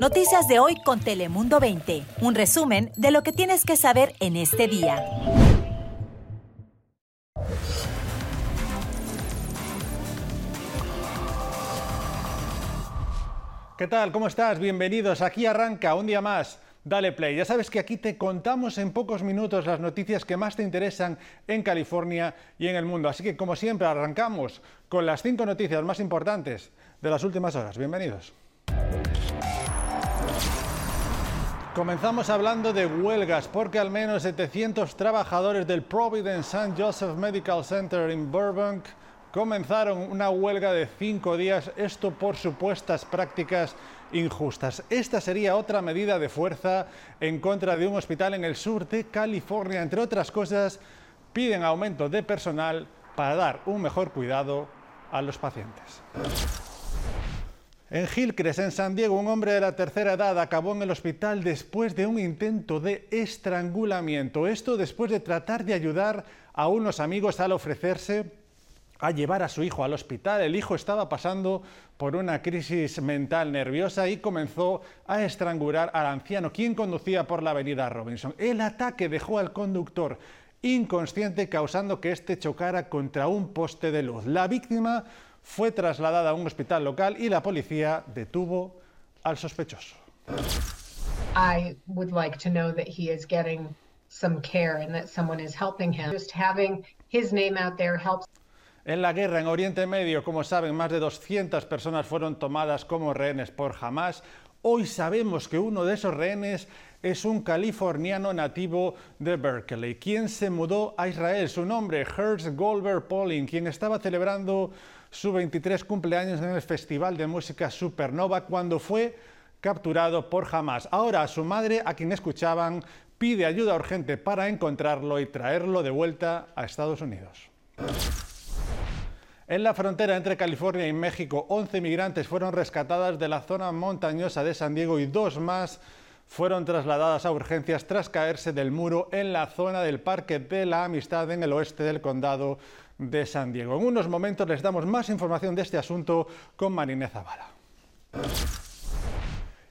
Noticias de hoy con Telemundo 20. Un resumen de lo que tienes que saber en este día. ¿Qué tal? ¿Cómo estás? Bienvenidos. Aquí arranca un día más. Dale play. Ya sabes que aquí te contamos en pocos minutos las noticias que más te interesan en California y en el mundo. Así que, como siempre, arrancamos con las cinco noticias más importantes de las últimas horas. Bienvenidos. Comenzamos hablando de huelgas porque al menos 700 trabajadores del Providence St. Joseph Medical Center en Burbank comenzaron una huelga de cinco días, esto por supuestas prácticas injustas. Esta sería otra medida de fuerza en contra de un hospital en el sur de California. Entre otras cosas, piden aumento de personal para dar un mejor cuidado a los pacientes. En Gilcres, en San Diego, un hombre de la tercera edad acabó en el hospital después de un intento de estrangulamiento. Esto después de tratar de ayudar a unos amigos al ofrecerse a llevar a su hijo al hospital. El hijo estaba pasando por una crisis mental nerviosa y comenzó a estrangular al anciano, quien conducía por la avenida Robinson. El ataque dejó al conductor inconsciente, causando que éste chocara contra un poste de luz. La víctima fue trasladada a un hospital local y la policía detuvo al sospechoso. I would like to know that he is getting some care and that someone is helping him. Just having his name out there helps. En la guerra en Oriente Medio, como saben, más de 200 personas fueron tomadas como rehenes por Hamas. Hoy sabemos que uno de esos rehenes es un californiano nativo de Berkeley, quien se mudó a Israel. Su nombre, Hertz Goldberg Pauling, quien estaba celebrando su 23 cumpleaños en el Festival de Música Supernova cuando fue capturado por Hamas. Ahora su madre, a quien escuchaban, pide ayuda urgente para encontrarlo y traerlo de vuelta a Estados Unidos. En la frontera entre California y México, 11 migrantes fueron rescatadas de la zona montañosa de San Diego y dos más fueron trasladadas a urgencias tras caerse del muro en la zona del Parque de la Amistad en el oeste del condado de San Diego. En unos momentos les damos más información de este asunto con Marinés Zavala.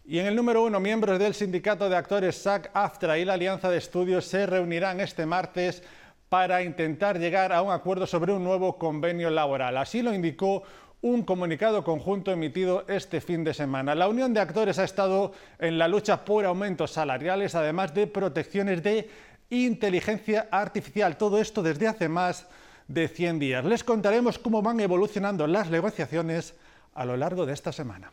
Y en el número uno, miembros del sindicato de actores SAG-AFTRA y la Alianza de Estudios se reunirán este martes para intentar llegar a un acuerdo sobre un nuevo convenio laboral. Así lo indicó un comunicado conjunto emitido este fin de semana. La Unión de Actores ha estado en la lucha por aumentos salariales, además de protecciones de inteligencia artificial. Todo esto desde hace más de 100 días. Les contaremos cómo van evolucionando las negociaciones a lo largo de esta semana.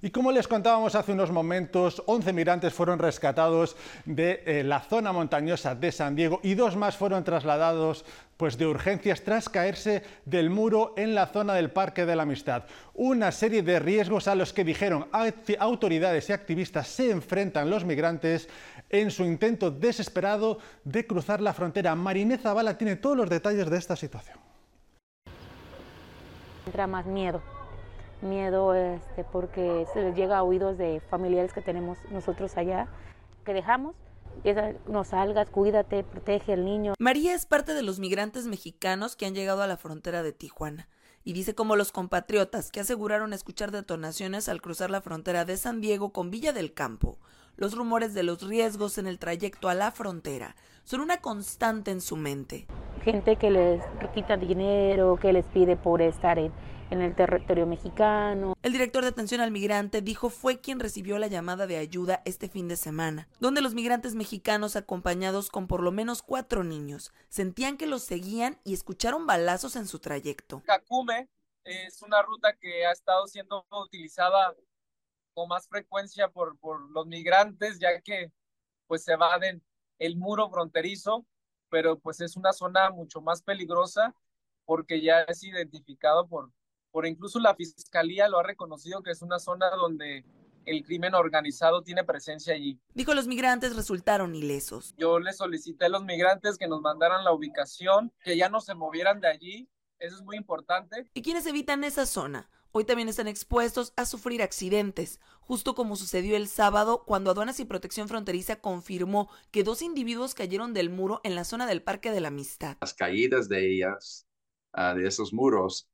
Y como les contábamos hace unos momentos, 11 migrantes fueron rescatados de eh, la zona montañosa de San Diego y dos más fueron trasladados pues, de urgencias tras caerse del muro en la zona del Parque de la Amistad. Una serie de riesgos a los que dijeron autoridades y activistas se enfrentan los migrantes en su intento desesperado de cruzar la frontera. Marinés Zavala tiene todos los detalles de esta situación. Entra más miedo miedo este, porque se les llega a oídos de familiares que tenemos nosotros allá, que dejamos. no salgas, cuídate, protege al niño. María es parte de los migrantes mexicanos que han llegado a la frontera de Tijuana y dice como los compatriotas que aseguraron escuchar detonaciones al cruzar la frontera de San Diego con Villa del Campo. Los rumores de los riesgos en el trayecto a la frontera son una constante en su mente. Gente que les quita dinero, que les pide por estar en, en el territorio mexicano. El director de atención al migrante dijo fue quien recibió la llamada de ayuda este fin de semana, donde los migrantes mexicanos acompañados con por lo menos cuatro niños sentían que los seguían y escucharon balazos en su trayecto. Cacume es una ruta que ha estado siendo utilizada con más frecuencia por, por los migrantes, ya que pues se evaden el muro fronterizo, pero pues es una zona mucho más peligrosa porque ya es identificado por, por incluso la fiscalía lo ha reconocido que es una zona donde el crimen organizado tiene presencia allí. Dijo los migrantes resultaron ilesos. Yo les solicité a los migrantes que nos mandaran la ubicación, que ya no se movieran de allí. Eso es muy importante. ¿Y quienes evitan esa zona? Hoy también están expuestos a sufrir accidentes, justo como sucedió el sábado cuando Aduanas y Protección Fronteriza confirmó que dos individuos cayeron del muro en la zona del Parque de la Amistad. Las caídas de ellas, ah, de esos muros,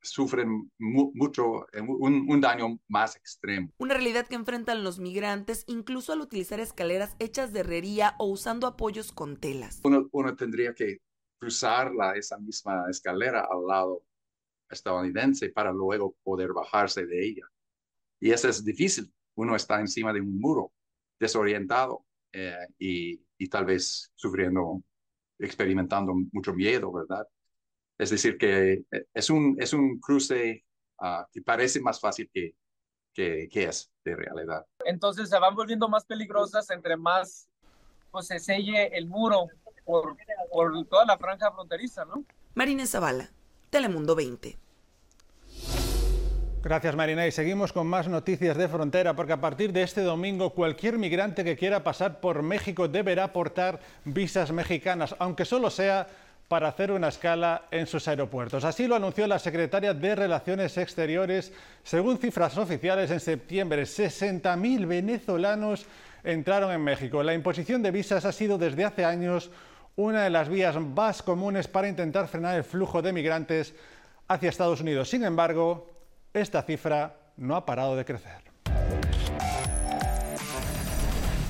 sufren mucho, un, un, daño más extremo. Una realidad que enfrentan los migrantes incluso al utilizar escaleras hechas de herrería o usando apoyos con telas. Uno, uno tendría que cruzar la, esa misma escalera al lado estadounidense para luego poder bajarse de ella. Y eso es difícil. Uno está encima de un muro, desorientado eh, y, y tal vez sufriendo, experimentando mucho miedo, ¿verdad? Es decir, que eh, es un, es un cruce uh, que parece más fácil que, que, que, es de realidad. Entonces se van volviendo más peligrosas entre más pues, se selle el muro por, por toda la franja fronteriza, ¿no? Marina Zavala, Telemundo 20. Gracias Marina y seguimos con más noticias de frontera porque a partir de este domingo cualquier migrante que quiera pasar por México deberá aportar visas mexicanas, aunque solo sea para hacer una escala en sus aeropuertos. Así lo anunció la secretaria de Relaciones Exteriores. Según cifras oficiales, en septiembre 60.000 venezolanos entraron en México. La imposición de visas ha sido desde hace años una de las vías más comunes para intentar frenar el flujo de migrantes hacia Estados Unidos. Sin embargo, esta cifra no ha parado de crecer.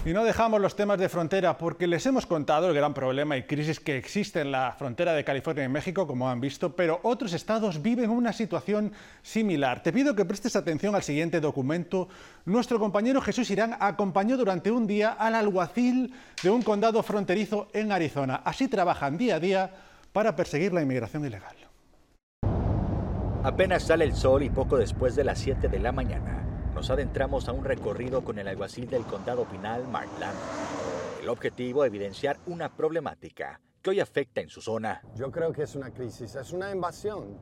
Y no dejamos los temas de frontera porque les hemos contado el gran problema y crisis que existe en la frontera de California y México, como han visto, pero otros estados viven una situación similar. Te pido que prestes atención al siguiente documento. Nuestro compañero Jesús Irán acompañó durante un día al alguacil de un condado fronterizo en Arizona. Así trabajan día a día para perseguir la inmigración ilegal. Apenas sale el sol y poco después de las 7 de la mañana nos adentramos a un recorrido con el alguacil del condado Pinal, Mark El objetivo, evidenciar una problemática que hoy afecta en su zona. Yo creo que es una crisis, es una invasión,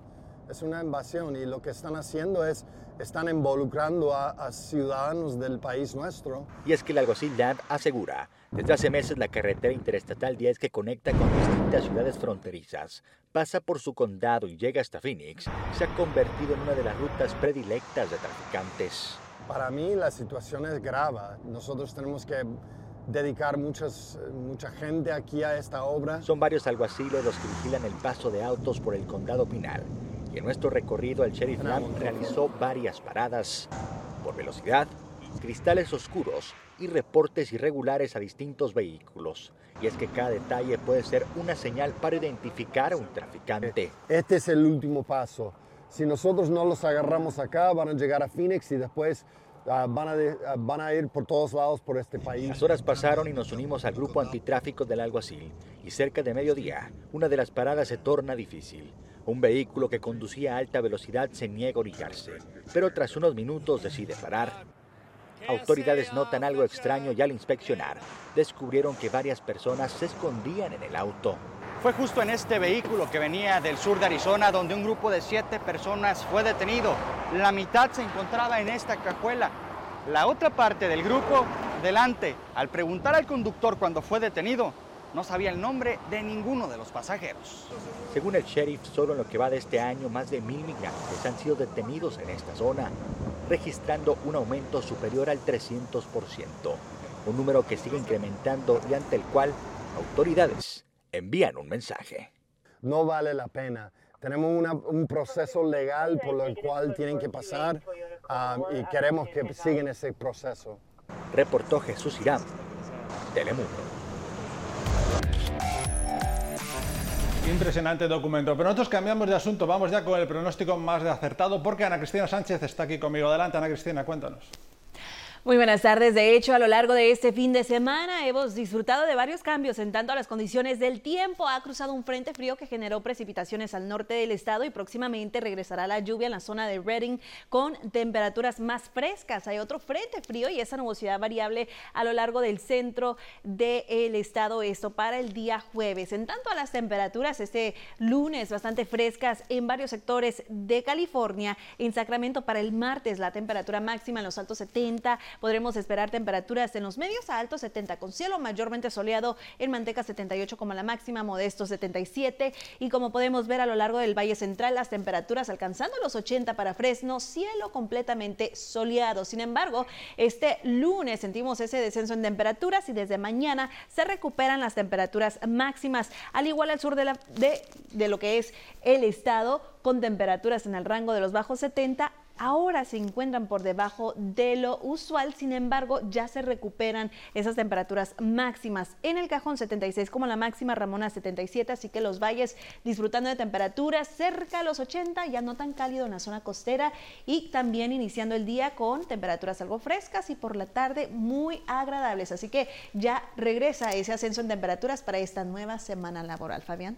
es una invasión y lo que están haciendo es, están involucrando a, ciudadanos del país nuestro. Y es que el alguacil Land asegura, desde hace meses la carretera interestatal 10 que conecta con distintas ciudades fronterizas pasa por su condado y llega hasta Phoenix, se ha convertido en una de las rutas predilectas de traficantes. Para mí la situación es grave. Nosotros tenemos que dedicar muchas, mucha gente aquí a esta obra. Son varios alguaciles los que vigilan el paso de autos por el condado Pinal. Y en nuestro recorrido el sheriff Lamb realizó varias paradas por velocidad, cristales oscuros y reportes irregulares a distintos vehículos. Y es que cada detalle puede ser una señal para identificar a un traficante. Este es el último paso si nosotros no los agarramos acá, van a llegar a Phoenix y después ah, van, a ah, van, a ir por todos lados por este país. Las horas pasaron y nos unimos al grupo antitráfico del alguacil. Y cerca de mediodía, una de las paradas se torna difícil. Un vehículo que conducía a alta velocidad se niega a orillarse, pero tras unos minutos decide parar. Autoridades notan algo extraño y al inspeccionar, descubrieron que varias personas se escondían en el auto. Fue justo en este vehículo que venía del sur de Arizona donde un grupo de siete personas fue detenido. La mitad se encontraba en esta cajuela. La otra parte del grupo, delante. Al preguntar al conductor cuando fue detenido, no sabía el nombre de ninguno de los pasajeros. Según el sheriff, solo en lo que va de este año, más de mil migrantes han sido detenidos en esta zona, registrando un aumento superior al 300%, un número que sigue incrementando y ante el cual autoridades envían un mensaje. No vale la pena. Tenemos un proceso legal por el cual tienen que pasar um, y queremos que sigan ese proceso. Reportó Jesús Irán, Telemundo. Impresionante documento. Pero nosotros cambiamos de asunto. Vamos ya con el pronóstico más de acertado porque Ana Cristina Sánchez está aquí conmigo. Adelante, Ana Cristina, cuéntanos. Muy buenas tardes. De hecho, a lo largo de este fin de semana hemos disfrutado de varios cambios en tanto a las condiciones del tiempo. Ha cruzado un frente frío que generó precipitaciones al norte del estado y próximamente regresará la lluvia en la zona de Redding con temperaturas más frescas. Hay otro frente frío y esa nubosidad variable a lo largo del centro del estado. Esto para el día jueves. En tanto a las temperaturas, este lunes bastante frescas en varios sectores de California. En Sacramento para el martes la temperatura máxima en los altos 70 podremos esperar temperaturas en los medios a altos 70 con cielo mayormente soleado en Manteca 78 como la máxima, Modesto 77 y como podemos ver a lo largo del Valle Central las temperaturas alcanzando los 80 para Fresno, cielo completamente soleado. Sin embargo, este lunes sentimos ese descenso en temperaturas y desde mañana se recuperan las temperaturas máximas, al igual al sur de, la, de, de lo que es el estado, con temperaturas en el rango de los bajos 70 ahora se encuentran por debajo de lo usual, sin embargo ya se recuperan esas temperaturas máximas. En el cajón 76 como la máxima, Ramona 77, así que los valles disfrutando de temperaturas cerca de los 80, ya no tan cálido en la zona costera y también iniciando el día con temperaturas algo frescas y por la tarde muy agradables. Así que ya regresa ese ascenso en temperaturas para esta nueva semana laboral. Fabián.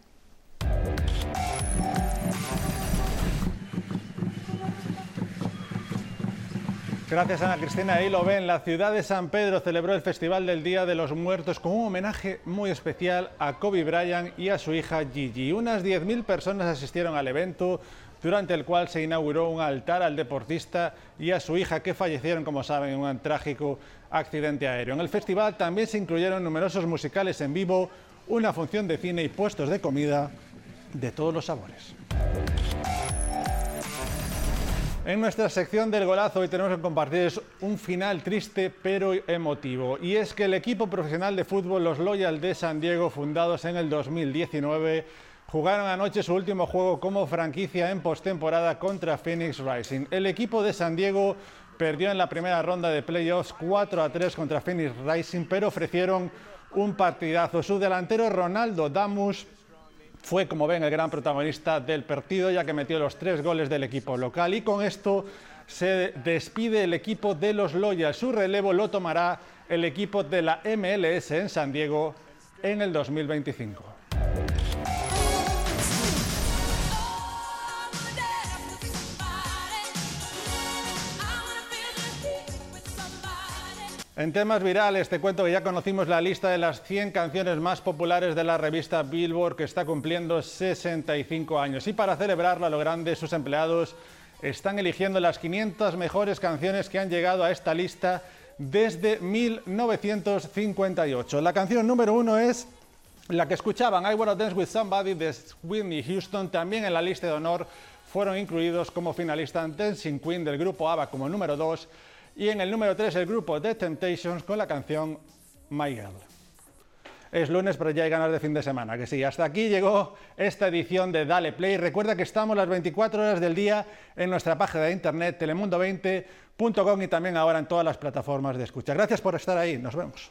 Gracias Ana Cristina. Ahí lo ven, la ciudad de San Pedro celebró el Festival del Día de los Muertos con un homenaje muy especial a Kobe Bryant y a su hija Gigi. Unas 10.000 personas asistieron al evento durante el cual se inauguró un altar al deportista y a su hija que fallecieron, como saben, en un trágico accidente aéreo. En el festival también se incluyeron numerosos musicales en vivo, una función de cine y puestos de comida de todos los sabores. En nuestra sección del golazo hoy tenemos que compartir un final triste pero emotivo. Y es que el equipo profesional de fútbol, los Loyal de San Diego, fundados en el 2019, jugaron anoche su último juego como franquicia en postemporada contra Phoenix Rising. El equipo de San Diego perdió en la primera ronda de playoffs 4 a 3 contra Phoenix Rising, pero ofrecieron un partidazo. Su delantero Ronaldo Damus fue, como ven, el gran protagonista del partido, ya que metió los tres goles del equipo local. Y con esto se despide el equipo de los Loyas. Su relevo lo tomará el equipo de la MLS en San Diego en el 2025. En temas virales, te cuento que ya conocimos la lista de las 100 canciones más populares de la revista Billboard, que está cumpliendo 65 años. Y para celebrarla a lo grande, sus empleados están eligiendo las 500 mejores canciones que han llegado a esta lista desde 1958. La canción número uno es la que escuchaban, I Wanna Dance With Somebody de Whitney Houston. También en la lista de honor fueron incluidos como finalistas Dancing Queen del grupo ABBA como número 2 y en el número 3 el grupo The Temptations con la canción My Girl. Es lunes, pero ya hay ganas de fin de semana, que sí. Hasta aquí llegó esta edición de Dale Play. Recuerda que estamos las 24 horas del día en nuestra página de internet telemundo20.com y también ahora en todas las plataformas de escucha. Gracias por estar ahí. Nos vemos.